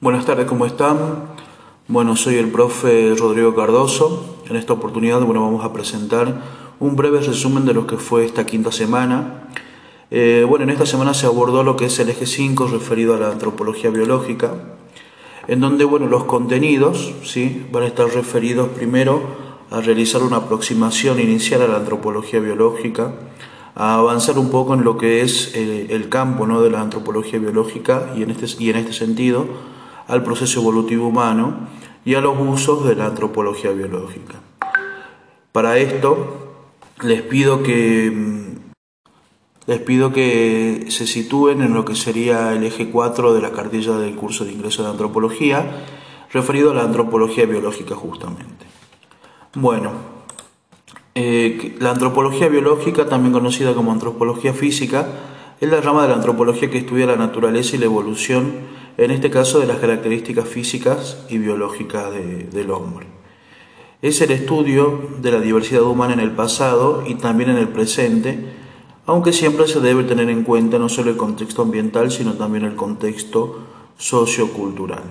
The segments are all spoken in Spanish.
Buenas tardes, ¿cómo están? Bueno, soy el profe Rodrigo Cardoso. En esta oportunidad, bueno, vamos a presentar un breve resumen de lo que fue esta quinta semana. Eh, bueno, en esta semana se abordó lo que es el eje 5 referido a la antropología biológica, en donde, bueno, los contenidos, ¿sí? Van a estar referidos primero a realizar una aproximación inicial a la antropología biológica, a avanzar un poco en lo que es eh, el campo ¿no? de la antropología biológica y en este, y en este sentido al proceso evolutivo humano y a los usos de la antropología biológica. Para esto les pido que les pido que se sitúen en lo que sería el eje 4 de la cartilla del curso de ingreso de antropología, referido a la antropología biológica justamente. Bueno, eh, la antropología biológica, también conocida como antropología física, es la rama de la antropología que estudia la naturaleza y la evolución en este caso de las características físicas y biológicas del hombre. Es el estudio de la diversidad humana en el pasado y también en el presente, aunque siempre se debe tener en cuenta no solo el contexto ambiental, sino también el contexto sociocultural.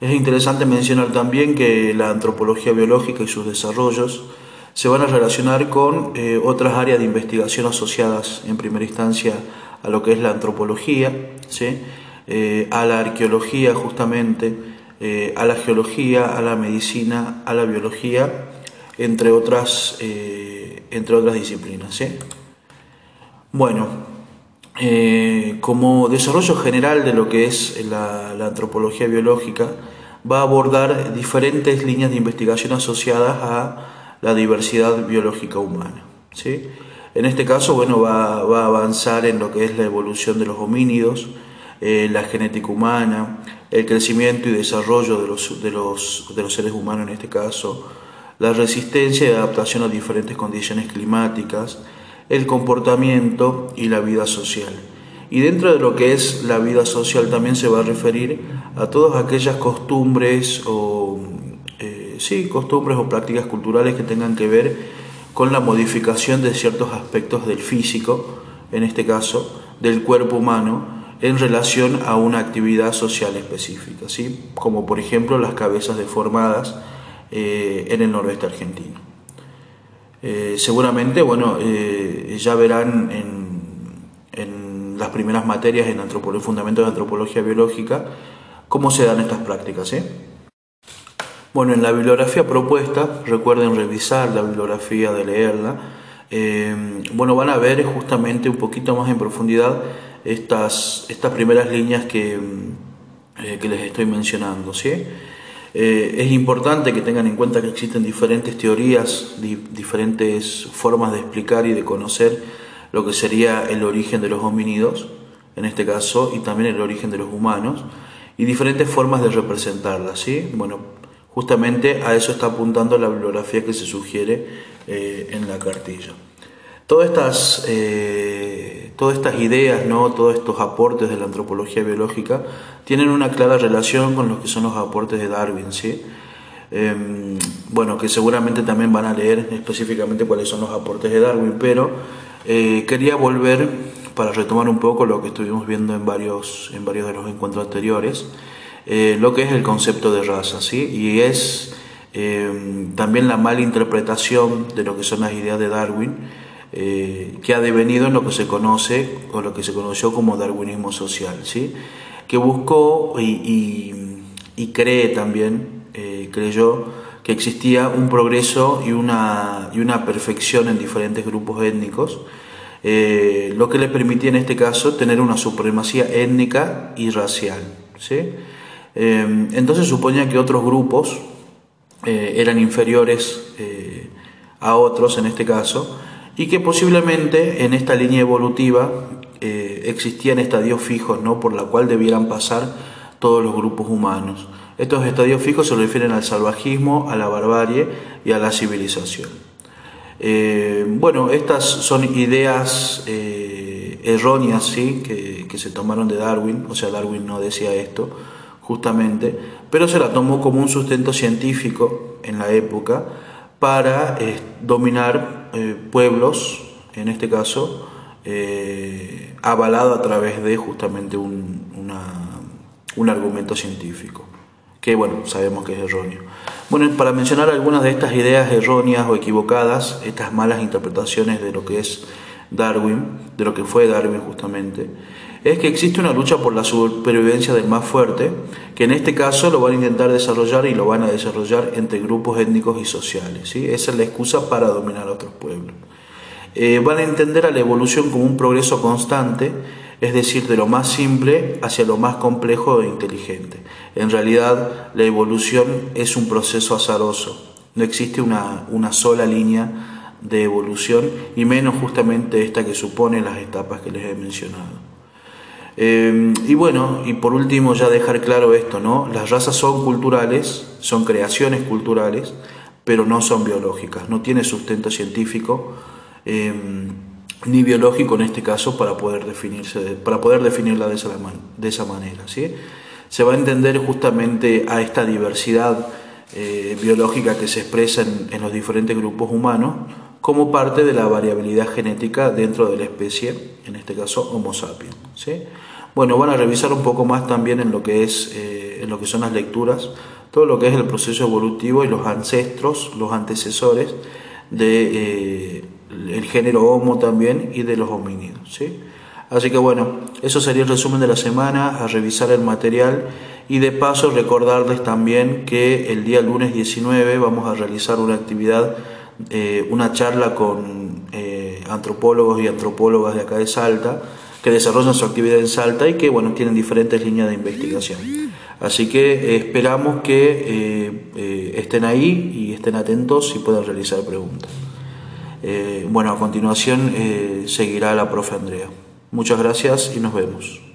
Es interesante mencionar también que la antropología biológica y sus desarrollos se van a relacionar con eh, otras áreas de investigación asociadas en primera instancia a lo que es la antropología, ¿sí? Eh, a la arqueología justamente, eh, a la geología, a la medicina, a la biología, entre otras, eh, entre otras disciplinas. Bueno, como desarrollo general de lo que es la, antropología biológica, va a abordar diferentes líneas de investigación asociadas a la diversidad biológica humana. ¿sí? En este caso, bueno, va, a avanzar en lo que es la evolución de los homínidos, eh, la genética humana, el crecimiento y desarrollo de los, de, los, de los seres humanos en este caso, la resistencia y adaptación a diferentes condiciones climáticas, el comportamiento y la vida social. Y dentro de lo que es la vida social también se va a referir a todas aquellas costumbres o eh, sí, costumbres o prácticas culturales que tengan que ver con la modificación de ciertos aspectos del físico, en este caso, del cuerpo humano, en relación a una actividad social específica, ¿sí? como por ejemplo las cabezas deformadas eh, en el noroeste argentino. Eh, seguramente, bueno, eh, ya verán en, las primeras materias en antropología, fundamentos de antropología biológica cómo se dan estas prácticas. Bueno, en la bibliografía propuesta, recuerden revisar la bibliografía, de leerla, bueno, van a ver justamente un poquito más en profundidad estas, estas primeras líneas que, mm, eh, que les estoy mencionando. ¿sí? Eh, es importante que tengan en cuenta que existen diferentes teorías, diferentes formas de explicar y de conocer lo que sería el origen de los homínidos, en este caso, y también el origen de los humanos, y diferentes formas de representarlas. ¿sí? Bueno, justamente a eso está apuntando la bibliografía que se sugiere eh, en la cartilla. Todas estas todas estas ideas, ¿no? todos estos aportes de la antropología biológica tienen una clara relación con los que son los aportes de Darwin. ¿sí? Em, bueno, que seguramente también van a leer específicamente cuáles son los aportes de Darwin, pero eh, quería volver para retomar un poco lo que estuvimos viendo en varios, en varios de los encuentros anteriores, eh, lo que es el concepto de raza, ¿sí? y es em, también la mala interpretación de lo que son las ideas de Darwin eh, que ha devenido en lo que se conoce o lo que se conoció como darwinismo social, ¿sí? que buscó y, cree también, eh, creyó que existía un progreso y una, y una perfección en diferentes grupos étnicos, eh, lo que le permitía en este caso tener una supremacía étnica y racial. ¿sí? entonces suponía que otros grupos eran inferiores a otros en este caso, y que posiblemente en esta línea evolutiva eh, existían estadios fijos ¿no? por la cual debieran pasar todos los grupos humanos. Estos estadios fijos se refieren al salvajismo, a la barbarie y a la civilización. Eh, bueno, estas son ideas eh, erróneas ¿sí? que, que se tomaron de Darwin, o sea, Darwin no decía esto justamente, pero se la tomó como un sustento científico en la época para dominar eh, pueblos, en este caso, eh, avalado a través de justamente una, un argumento científico, que bueno, sabemos que es erróneo. Bueno, para mencionar algunas de estas ideas erróneas o equivocadas, estas malas interpretaciones de lo que es Darwin, de lo que fue Darwin justamente, es que existe una lucha por la supervivencia del más fuerte, que en este caso lo van a intentar desarrollar y lo van a desarrollar entre grupos étnicos y sociales. Esa es la excusa para dominar a otros pueblos. Eh, van a entender a la evolución como un progreso constante, es decir, de lo más simple hacia lo más complejo e inteligente. En realidad, la evolución es un proceso azaroso, no existe una, una sola línea de evolución y menos justamente esta que supone las etapas que les he mencionado. Eh, y bueno, y por último ya dejar claro esto, ¿no? Las razas son culturales, son creaciones culturales, pero no son biológicas, no tiene sustento científico eh, ni biológico en este caso para poder definirse, para poder definirla de esa, de esa manera, ¿sí? Se va a entender justamente a esta diversidad eh, biológica que se expresa en los diferentes grupos humanos como parte de la variabilidad genética dentro de la especie, en este caso Homo sapiens. ¿sí? Bueno, van a revisar un poco más también en lo que es, eh, en lo que son las lecturas, todo lo que es el proceso evolutivo y los ancestros, los antecesores de eh, género Homo también y de los homínidos. ¿sí? Así que bueno, eso sería el resumen de la semana, a revisar el material y de paso recordarles también que el día lunes 19 vamos a realizar una actividad eh, una charla con eh, antropólogos y antropólogas de acá de Salta que desarrollan su actividad en Salta y que bueno tienen diferentes líneas de investigación. Así que eh, esperamos que estén ahí y estén atentos y puedan realizar preguntas. bueno, a continuación seguirá la profe Andrea. Muchas gracias y nos vemos.